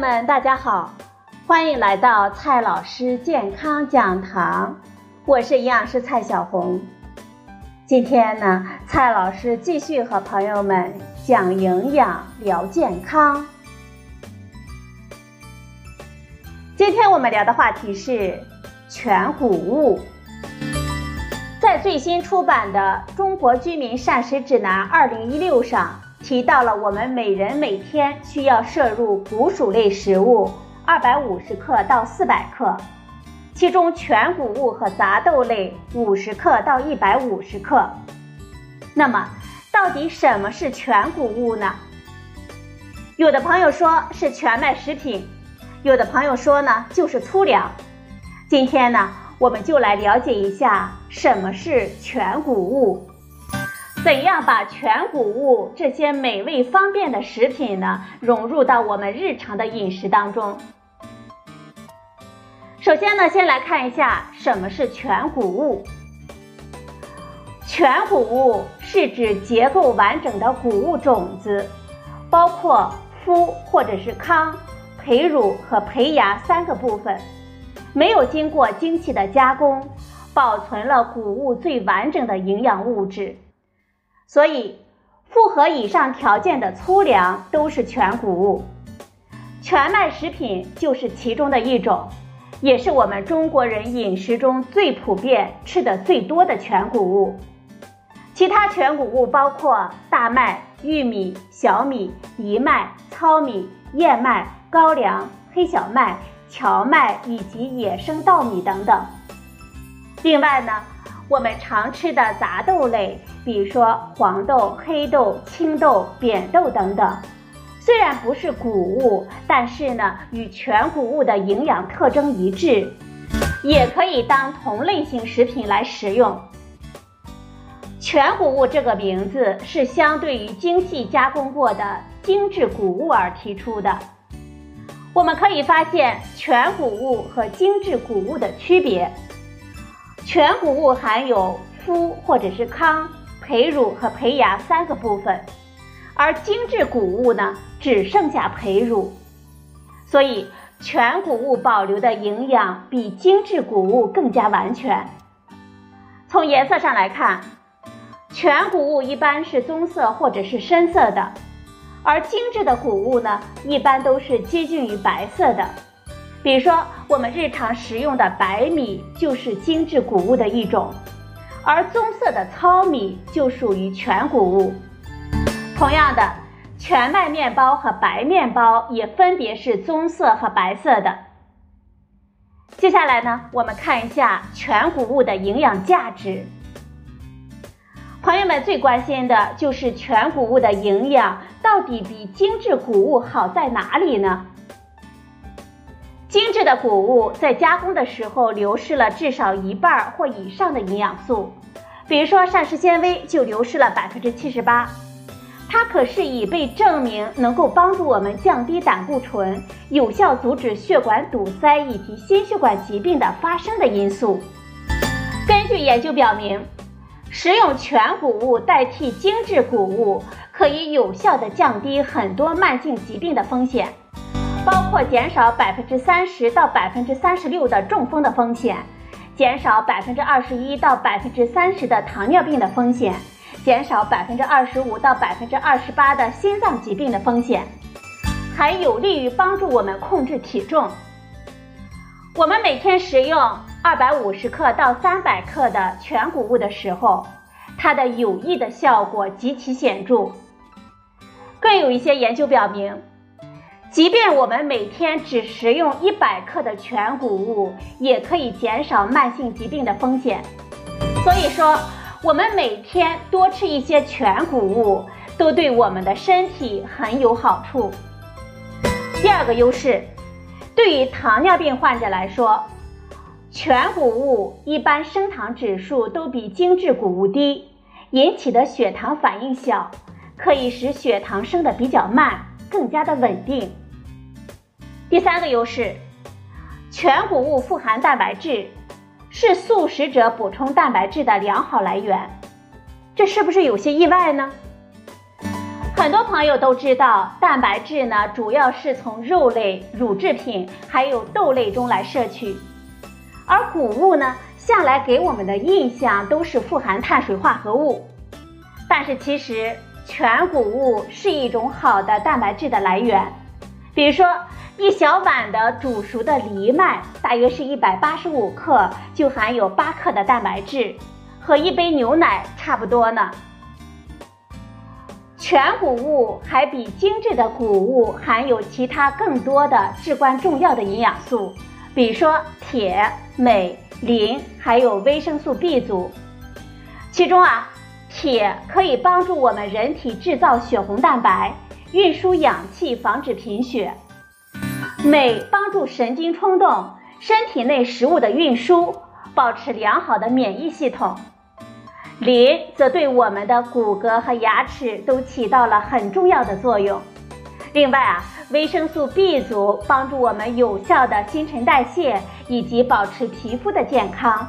们，大家好，欢迎来到蔡老师健康讲堂，我是营养师蔡小红。今天呢，蔡老师继续和朋友们讲营养、聊健康。今天我们聊的话题是全谷物。在最新出版的《中国居民膳食指南（二零一六）》上。提到了我们每人每天需要摄入谷薯类食物二百五十克到四百克，其中全谷物和杂豆类五十克到一百五十克。那么，到底什么是全谷物呢？有的朋友说是全麦食品，有的朋友说呢就是粗粮。今天呢，我们就来了解一下什么是全谷物。怎样把全谷物这些美味方便的食品呢融入到我们日常的饮食当中？首先呢，先来看一下什么是全谷物。全谷物是指结构完整的谷物种子，包括麸或者是糠、胚乳和胚芽三个部分，没有经过精细的加工，保存了谷物最完整的营养物质。所以，符合以上条件的粗粮都是全谷物，全麦食品就是其中的一种，也是我们中国人饮食中最普遍、吃的最多的全谷物。其他全谷物包括大麦、玉米、小米、藜麦、糙米、燕麦、高粱、黑小麦、荞麦以及野生稻米等等。另外呢？我们常吃的杂豆类，比如说黄豆、黑豆、青豆、扁豆等等，虽然不是谷物，但是呢，与全谷物的营养特征一致，也可以当同类型食品来食用。全谷物这个名字是相对于精细加工过的精致谷物而提出的。我们可以发现全谷物和精致谷物的区别。全谷物含有麸或者是糠、胚乳和胚芽三个部分，而精致谷物呢只剩下胚乳，所以全谷物保留的营养比精致谷物更加完全。从颜色上来看，全谷物一般是棕色或者是深色的，而精致的谷物呢一般都是接近于白色的。比如说，我们日常食用的白米就是精致谷物的一种，而棕色的糙米就属于全谷物。同样的，全麦面包和白面包也分别是棕色和白色的。接下来呢，我们看一下全谷物的营养价值。朋友们最关心的就是全谷物的营养到底比精致谷物好在哪里呢？精致的谷物在加工的时候流失了至少一半或以上的营养素，比如说膳食纤维就流失了百分之七十八。它可是已被证明能够帮助我们降低胆固醇，有效阻止血管堵塞以及心血管疾病的发生的因素。根据研究表明，食用全谷物代替精致谷物，可以有效的降低很多慢性疾病的风险。包括减少百分之三十到百分之三十六的中风的风险，减少百分之二十一到百分之三十的糖尿病的风险，减少百分之二十五到百分之二十八的心脏疾病的风险，还有利于帮助我们控制体重。我们每天食用二百五十克到三百克的全谷物的时候，它的有益的效果极其显著。更有一些研究表明。即便我们每天只食用一百克的全谷物，也可以减少慢性疾病的风险。所以说，我们每天多吃一些全谷物，都对我们的身体很有好处。第二个优势，对于糖尿病患者来说，全谷物一般升糖指数都比精致谷物低，引起的血糖反应小，可以使血糖升得比较慢。更加的稳定。第三个优势，全谷物富含蛋白质，是素食者补充蛋白质的良好来源。这是不是有些意外呢？很多朋友都知道，蛋白质呢主要是从肉类、乳制品还有豆类中来摄取，而谷物呢向来给我们的印象都是富含碳水化合物。但是其实全谷物是一种好的蛋白质的来源，比如说一小碗的煮熟的藜麦，大约是一百八十五克，就含有八克的蛋白质，和一杯牛奶差不多呢。全谷物还比精致的谷物含有其他更多的至关重要的营养素，比如说铁、镁、磷，还有维生素 B 族。其中啊，铁可以帮助我们人体制造血红蛋白，运输氧气，防止贫血；镁帮助神经冲动，身体内食物的运输，保持良好的免疫系统。磷则对我们的骨骼和牙齿都起到了很重要的作用。另外啊，维生素 B 族帮助我们有效的新陈代谢以及保持皮肤的健康。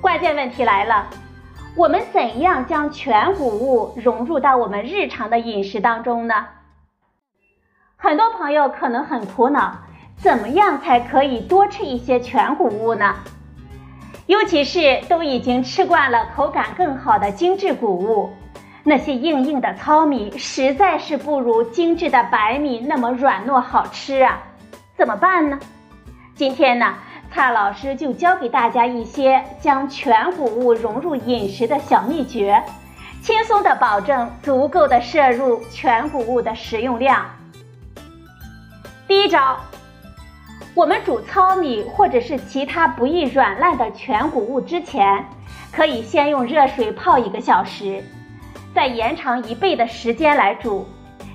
关键问题来了，我们怎样将全谷物融入到我们日常的饮食当中呢？很多朋友可能很苦恼，怎么样才可以多吃一些全谷物呢？尤其是都已经吃惯了口感更好的精致谷物，那些硬硬的糙米实在是不如精致的白米那么软糯好吃啊！怎么办呢？今天呢，蔡老师就教给大家一些将全谷物融入饮食的小秘诀，轻松的保证足够的摄入全谷物的食用量。第一招。我们煮糙米或者是其他不易软烂的全谷物之前，可以先用热水泡一个小时，再延长一倍的时间来煮，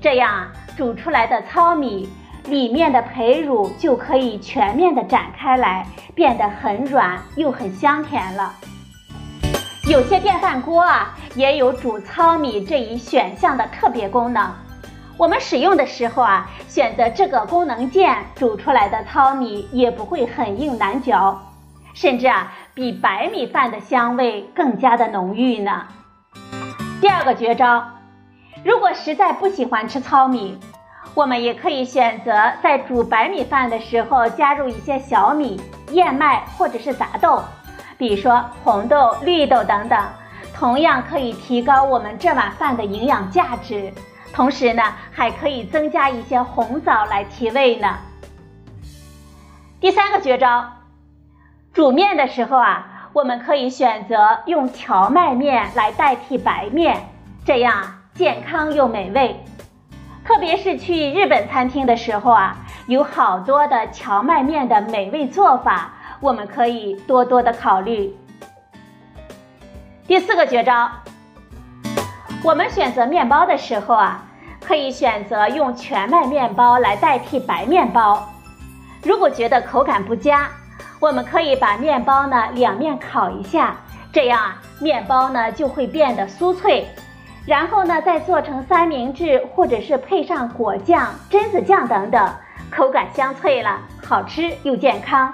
这样煮出来的糙米里面的胚乳就可以全面的展开来，变得很软又很香甜了。有些电饭锅啊，也有煮糙米这一选项的特别功能。我们使用的时候啊，选择这个功能键，煮出来的糙米也不会很硬难嚼，甚至啊，比白米饭的香味更加的浓郁呢。第二个绝招，如果实在不喜欢吃糙米，我们也可以选择在煮白米饭的时候加入一些小米、燕麦或者是杂豆，比如说红豆、绿豆等等，同样可以提高我们这碗饭的营养价值。同时呢，还可以增加一些红枣来提味呢。第三个绝招，煮面的时候啊，我们可以选择用荞麦面来代替白面，这样健康又美味。特别是去日本餐厅的时候啊，有好多的荞麦面的美味做法，我们可以多多的考虑。第四个绝招。我们选择面包的时候啊，可以选择用全麦面包来代替白面包。如果觉得口感不佳，我们可以把面包呢两面烤一下，这样啊面包呢就会变得酥脆。然后呢再做成三明治，或者是配上果酱、榛子酱等等，口感香脆了，好吃又健康。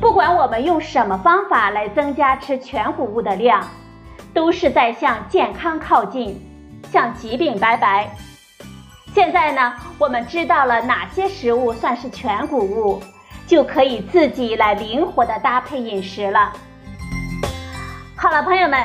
不管我们用什么方法来增加吃全谷物的量。都是在向健康靠近，向疾病拜拜。现在呢，我们知道了哪些食物算是全谷物，就可以自己来灵活的搭配饮食了。好了，朋友们，